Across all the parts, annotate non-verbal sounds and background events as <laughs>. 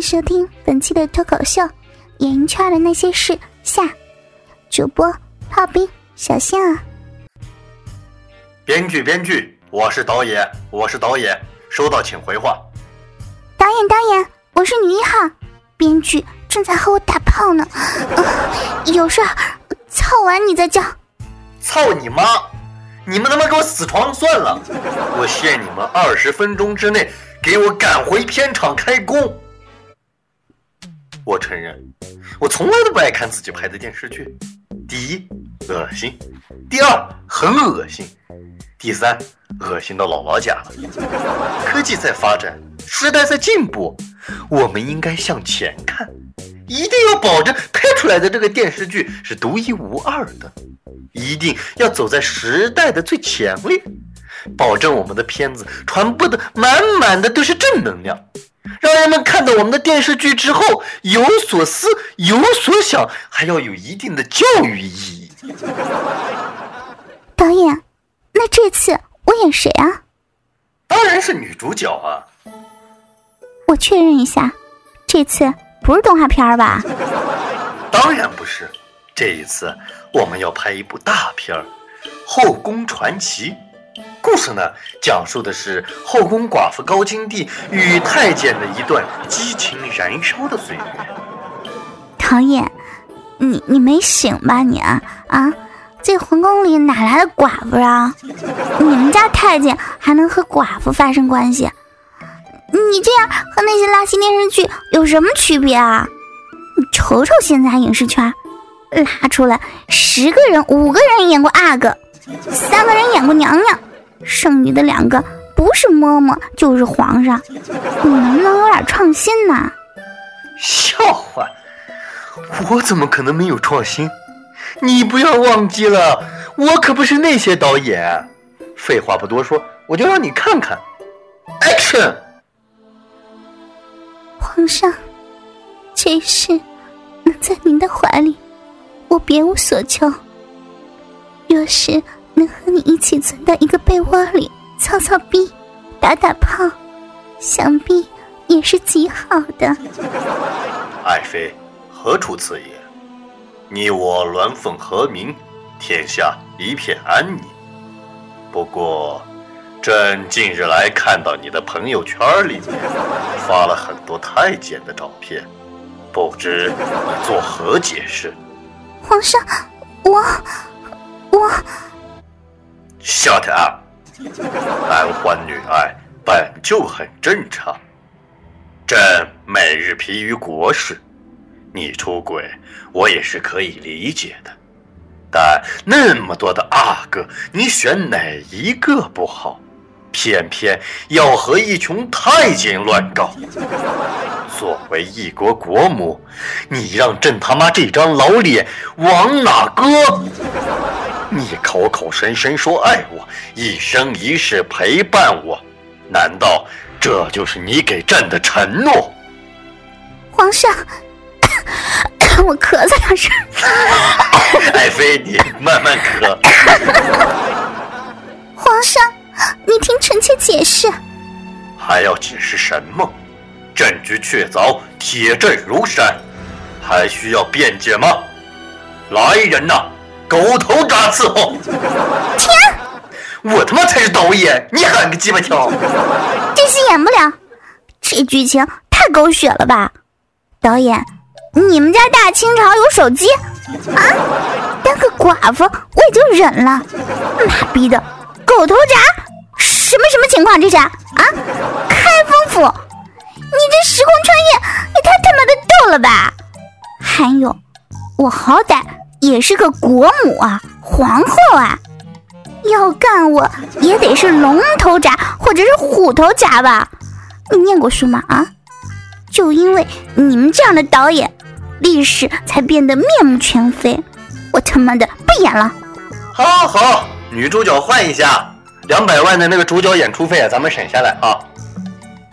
迎收听本期的脱口秀《演艺圈的那些事》下，主播炮兵小象啊。编剧，编剧，我是导演，我是导演，收到请回话。导演，导演，我是女一号，编剧正在和我打炮呢，呃、<laughs> 有事儿，操完你再叫。操你妈！你们他妈给我死床算了！我限你们二十分钟之内给我赶回片场开工。我承认，我从来都不爱看自己拍的电视剧。第一，恶心；第二，很恶心；第三，恶心到姥姥家了。科技在发展，时代在进步，我们应该向前看，一定要保证拍出来的这个电视剧是独一无二的，一定要走在时代的最前列，保证我们的片子传播的满满的都是正能量。让人们看到我们的电视剧之后有所思、有所想，还要有一定的教育意义。导演，那这次我演谁啊？当然是女主角啊！我确认一下，这次不是动画片吧？当然不是，这一次我们要拍一部大片儿《后宫传奇》。故事呢，讲述的是后宫寡妇高金娣与太监的一段激情燃烧的岁月。导演，你你没醒吧你啊啊！这皇宫里哪来的寡妇啊？你们家太监还能和寡妇发生关系？你这样和那些垃圾电视剧有什么区别啊？你瞅瞅现在影视圈，拉出来十个人，五个人演过阿哥，三个人演过娘娘。剩余的两个不是嬷嬷就是皇上，你能不能有点创新呢？笑话，我怎么可能没有创新？你不要忘记了，我可不是那些导演。废话不多说，我就让你看看。Action！皇上，这事能在您的怀里，我别无所求。若是……能和你一起钻到一个被窝里操操逼、打打炮，想必也是极好的。爱妃，何出此言？你我鸾凤和鸣，天下一片安宁。不过，朕近日来看到你的朋友圈里面发了很多太监的照片，不知你作何解释？皇上，我我。Shut up！<laughs> 男欢女爱本就很正常。朕每日疲于国事，你出轨我也是可以理解的。但那么多的阿哥，你选哪一个不好？偏偏要和一群太监乱搞。作为一国国母，你让朕他妈这张老脸往哪搁？你口口声声说爱我，一生一世陪伴我，难道这就是你给朕的承诺？皇上，我咳嗽两声。爱妃，你慢慢咳。<laughs> 皇上，你听臣妾解释。还要解释什么？证据确凿，铁证如山，还需要辩解吗？来人呐！狗头铡伺候！天，我他妈才是导演，你喊个鸡巴跳！这戏演不了，这剧情太狗血了吧？导演，你们家大清朝有手机啊？当个寡妇我也就忍了，妈逼的，狗头铡，什么什么情况这是啊？开封府，你这时空穿越也太他妈的逗了吧？还有，我好歹。也是个国母啊，皇后啊，要干我也得是龙头铡或者是虎头铡吧？你念过书吗？啊，就因为你们这样的导演，历史才变得面目全非。我他妈的不演了。好，好，女主角换一下，两百万的那个主角演出费啊，咱们省下来啊。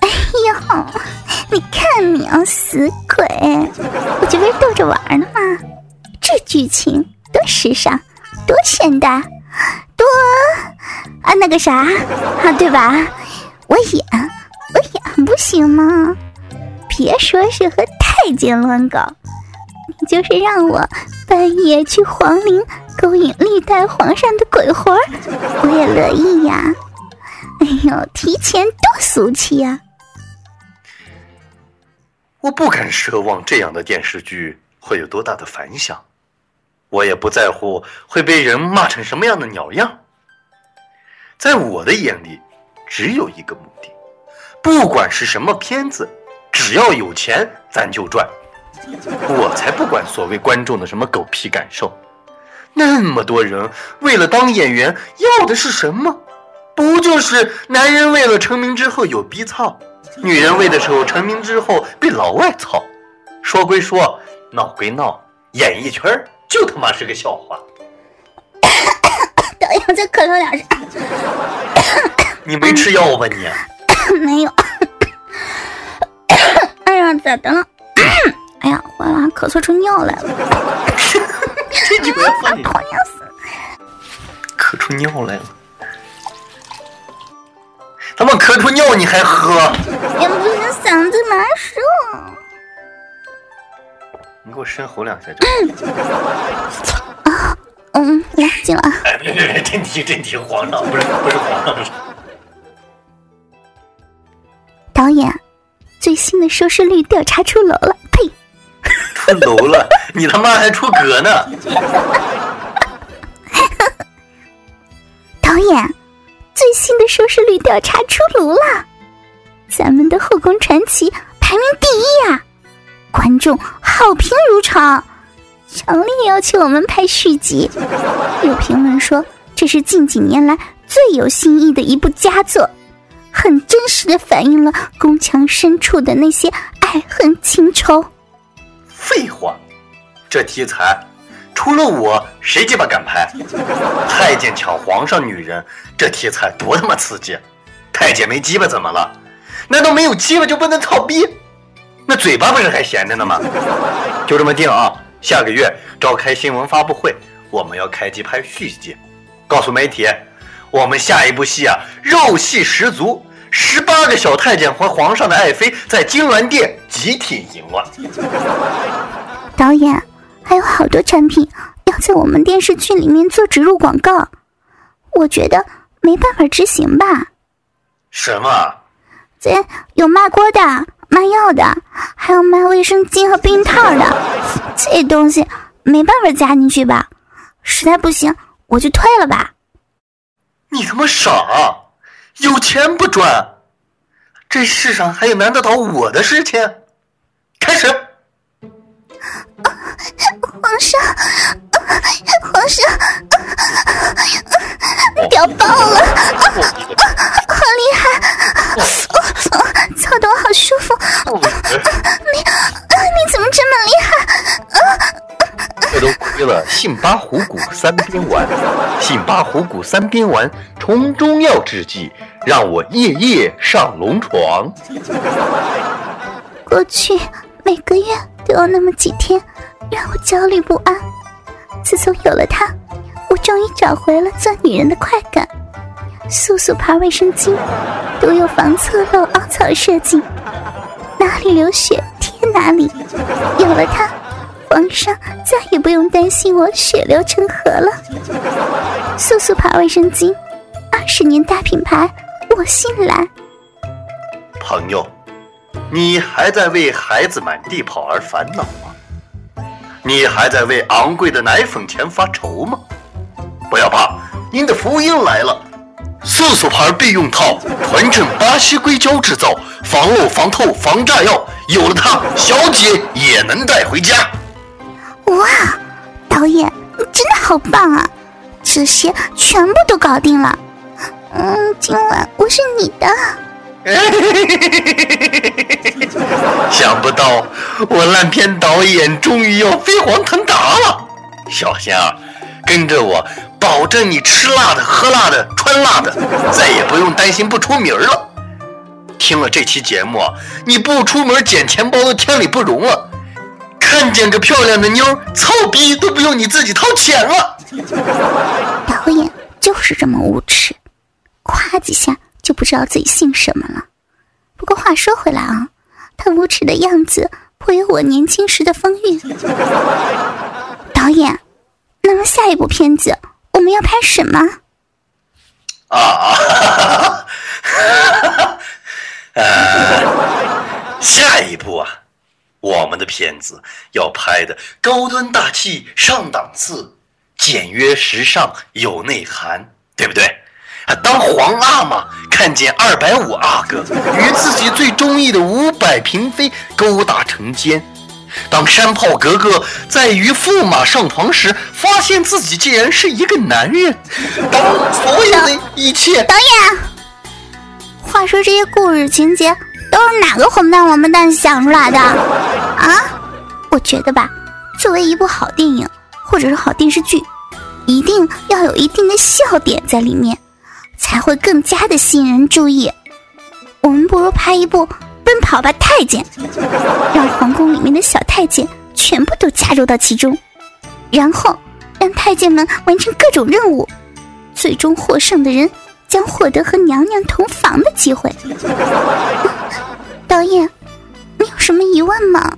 哎呦，你看你啊，死鬼，我这不是逗着玩呢吗？剧情多时尚，多现代，多啊那个啥啊，对吧？我演，我演不行吗？别说是和太监乱搞，你就是让我半夜去皇陵勾引历代皇上的鬼魂，我也乐意呀。哎呦，提前多俗气呀！我不敢奢望这样的电视剧会有多大的反响，我也不在乎会被人骂成什么样的鸟样。在我的眼里，只有一个目的，不管是什么片子，只要有钱，咱就赚。我才不管所谓观众的什么狗屁感受。那么多人为了当演员，要的是什么？不就是男人为了成名之后有逼操，女人为的时候成名之后被老外操？说归说，闹归闹，演艺圈儿就他妈是个笑话。导演，再咳嗽两声。你没吃药吧你？<coughs> 没有。<coughs> 哎呀，咋的了？<coughs> 哎呀，完了，咳嗽出尿来了。<laughs> 这句话放你讨厌死了。咳出尿来了。他妈咳出尿你还喝？也不是嗓子难受。你给我深吼两下就。啊，<coughs> 嗯，来进了。哎，别别别，真提真提，皇上不是不是皇上不是。导演，最新的收视率调查出楼了，呸！出楼了，你他妈还出格呢！<laughs> 导演，最新的收视率调查出炉了，咱们的《后宫传奇》排名第一啊！观众好评如潮，强烈要求我们拍续集。有评论说，这是近几年来最有新意的一部佳作，很真实的反映了宫墙深处的那些爱恨情仇。废话，这题材除了我，谁鸡巴敢拍？太监抢皇上女人，这题材多他妈刺激！太监没鸡巴怎么了？难道没有鸡巴就不能操逼？那嘴巴不是还闲着呢吗？就这么定啊！下个月召开新闻发布会，我们要开机拍续集，告诉媒体，我们下一部戏啊，肉戏十足，十八个小太监和皇上的爱妃在金銮殿集体淫乱。导演，还有好多产品要在我们电视剧里面做植入广告，我觉得没办法执行吧？什么？这有卖锅的。卖药的，还有卖卫生巾和避孕套的，这东西没办法加进去吧？实在不行，我就退了吧。你他妈傻？有钱不赚？这世上还有难得倒我的事情？开始。皇上，皇上，屌爆了！好厉害！好舒服！你啊你怎么这么厉害啊？这都亏了杏巴虎骨三边丸，杏巴虎骨三边丸从中药制剂，让我夜夜上龙床。过去每个月都有那么几天让我焦虑不安，自从有了它，我终于找回了做女人的快感。素素牌卫生巾，都有防侧漏凹槽设计，哪里流血贴哪里。有了它，皇上再也不用担心我血流成河了。素素牌卫生巾，二十年大品牌，我信赖。朋友，你还在为孩子满地跑而烦恼吗？你还在为昂贵的奶粉钱发愁吗？不要怕，您的福音来了。素素牌备用套，纯正巴西硅胶制造，防漏、防透、防炸药。有了它，小姐也能带回家。哇，导演，你真的好棒啊！这些全部都搞定了。嗯，今晚我是你的。<laughs> 想不到我烂片导演终于要飞黄腾达了，小仙儿，跟着我。保证你吃辣的、喝辣的、穿辣的，再也不用担心不出名了。听了这期节目，你不出门捡钱包都天理不容了。看见个漂亮的妞，操逼都不用你自己掏钱了。导演就是这么无耻，夸几下就不知道自己姓什么了。不过话说回来啊，他无耻的样子颇有我年轻时的风韵。导演，那么下一部片子我们要拍什么？啊啊！哈哈，呃，下一步啊，我们的片子要拍的高端大气上档次，简约时尚有内涵，对不对？啊，当皇阿玛看见二百五阿哥与自己最中意的五百嫔妃勾搭成奸。当山炮格格在与驸马上床时，发现自己竟然是一个男人。当所有的一切，导演，话说这些故事情节都是哪个混蛋王八蛋想出来的啊？我觉得吧，作为一部好电影或者是好电视剧，一定要有一定的笑点在里面，才会更加的吸引人注意。我们不如拍一部。奔跑吧，太监！让皇宫里面的小太监全部都加入到其中，然后让太监们完成各种任务，最终获胜的人将获得和娘娘同房的机会。<laughs> 导演，你有什么疑问吗？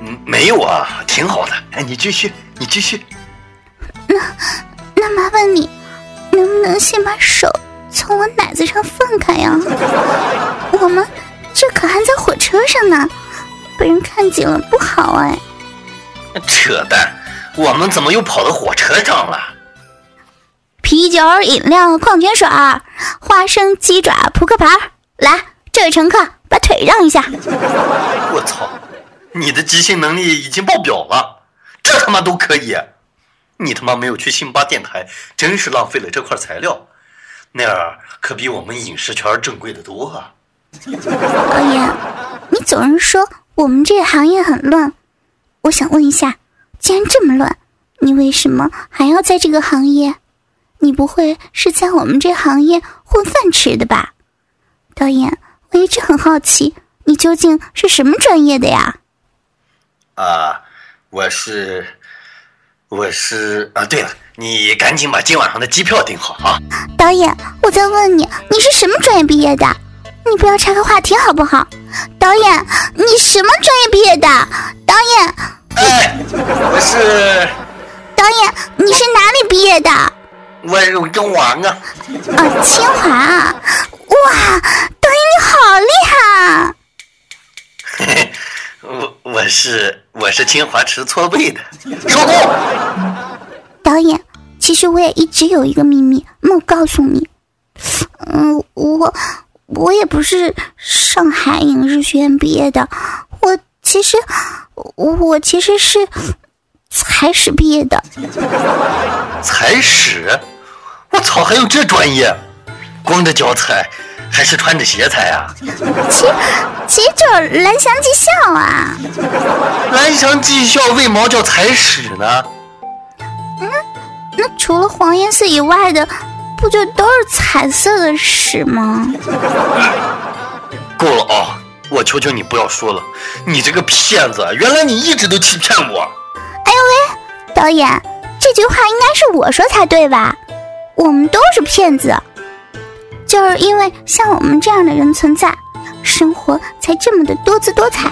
嗯，没有啊，挺好的。哎，你继续，你继续。那那麻烦你，能不能先把手从我奶子上放开呀？<laughs> 我们。这可还在火车上呢，被人看见了不好哎！扯淡，我们怎么又跑到火车上了？啤酒、饮料、矿泉水、花生、鸡爪、扑克牌，来，这位乘客把腿让一下。我操，你的即兴能力已经爆表了，这他妈都可以？你他妈没有去辛巴电台，真是浪费了这块材料，那儿可比我们影视圈正规的多啊！<laughs> 导演，你总是说我们这个行业很乱，我想问一下，既然这么乱，你为什么还要在这个行业？你不会是在我们这行业混饭吃的吧？导演，我一直很好奇，你究竟是什么专业的呀？啊，我是，我是啊，对了，你赶紧把今晚上的机票订好啊！导演，我在问你，你是什么专业毕业的？你不要岔开话题好不好？导演，你什么专业毕业的？导演，哎，我是。导演，你是哪里毕业的？我是中华啊。啊，清华啊。哇，导演你好厉害！<laughs> 嘿嘿，我我是我是清华吃错背的。收工。导演，其实我也一直有一个秘密没有告诉你。嗯，我。我也不是上海影视学院毕业的，我其实我其实是才史毕业的。才史？我操，还有这专业？光着脚踩还是穿着鞋踩啊？其其实就是蓝翔技校啊。蓝翔技校为毛叫才史呢？嗯，那除了黄颜色以外的。不就都是彩色的屎吗？够了啊！我求求你不要说了，你这个骗子！原来你一直都欺骗我！哎呦喂，导演，这句话应该是我说才对吧？我们都是骗子，就是因为像我们这样的人存在，生活才这么的多姿多彩。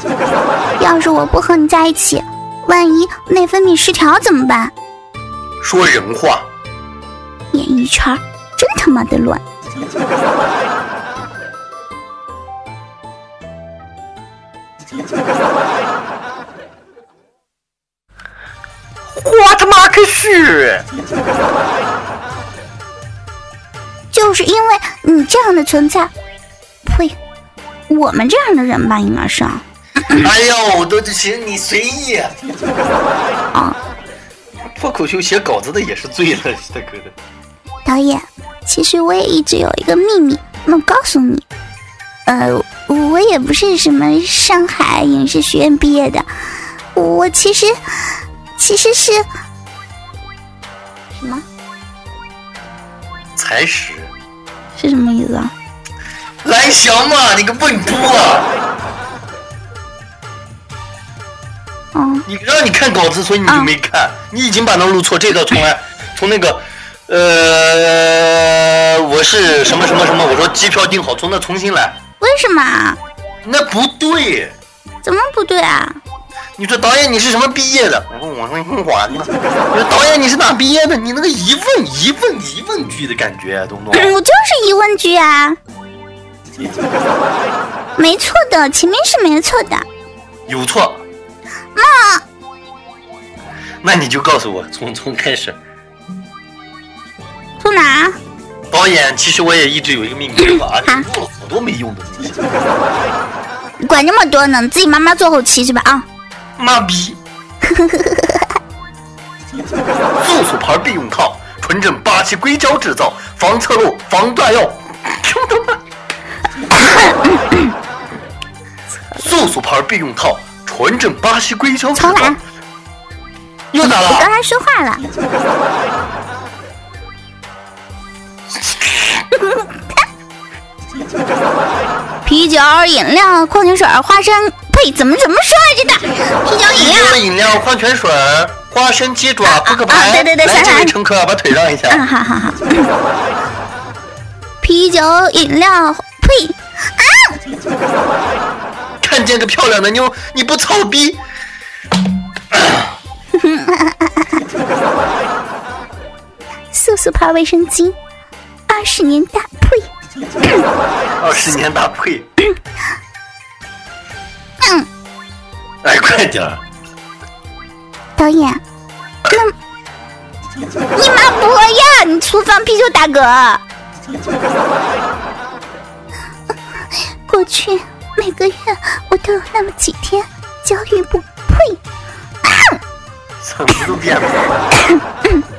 要是我不和你在一起，万一内分泌失调怎么办？说人话，演艺圈。真他妈的乱！我他妈可是！就是因为你这样的存在，呸！我们这样的人吧，应该是。哎呦，都行，你随意。啊！脱口秀写稿子的也是醉了，大哥的。导演。其实我也一直有一个秘密没告诉你，呃，我也不是什么上海影视学院毕业的，我其实其实是什么？才史是什么意思啊？蓝翔嘛，你个笨猪啊！哦，你让你看稿子，所以你就没看，你已经把那录错，这个从来，从那个。呃，我是什么什么什么？我说机票订好，从那重新来。为什么？那不对，怎么不对啊？你说导演你是什么毕业的？我说我说清华的。你说导演你是哪毕业的？你那个疑问疑问疑问句的感觉，懂不懂。我就是疑问句啊。没错的，前面是没错的。有错。那。那你就告诉我，从从开始。演，其实我也一直有一个秘密，啊，做了好多没用的东西。管那么多呢？自己慢慢做后期是吧？啊。妈逼！<laughs> 素素牌避孕套，纯正巴西硅胶制造，防侧漏、防断药。素素 <laughs> 牌避孕套，纯正巴西硅胶制造。又咋了？我刚才说话了。啤酒、饮料、矿泉水、花生。呸！怎么怎么说来着的？啤酒、饮料、饮料、矿泉水、花生、鸡爪、扑克牌。对对对，来，这位乘客把腿让一下。嗯，好好好。啤酒、饮料，呸！啊！看见个漂亮的妞，你不操逼？<laughs> 速速泡卫生巾，二十年大呸！二十年大呸！哎，快点！导演，那你妈不呀？你厨房啤酒大哥。过去每个月我都有那么几天焦虑不呸！嗓子都变了。<laughs>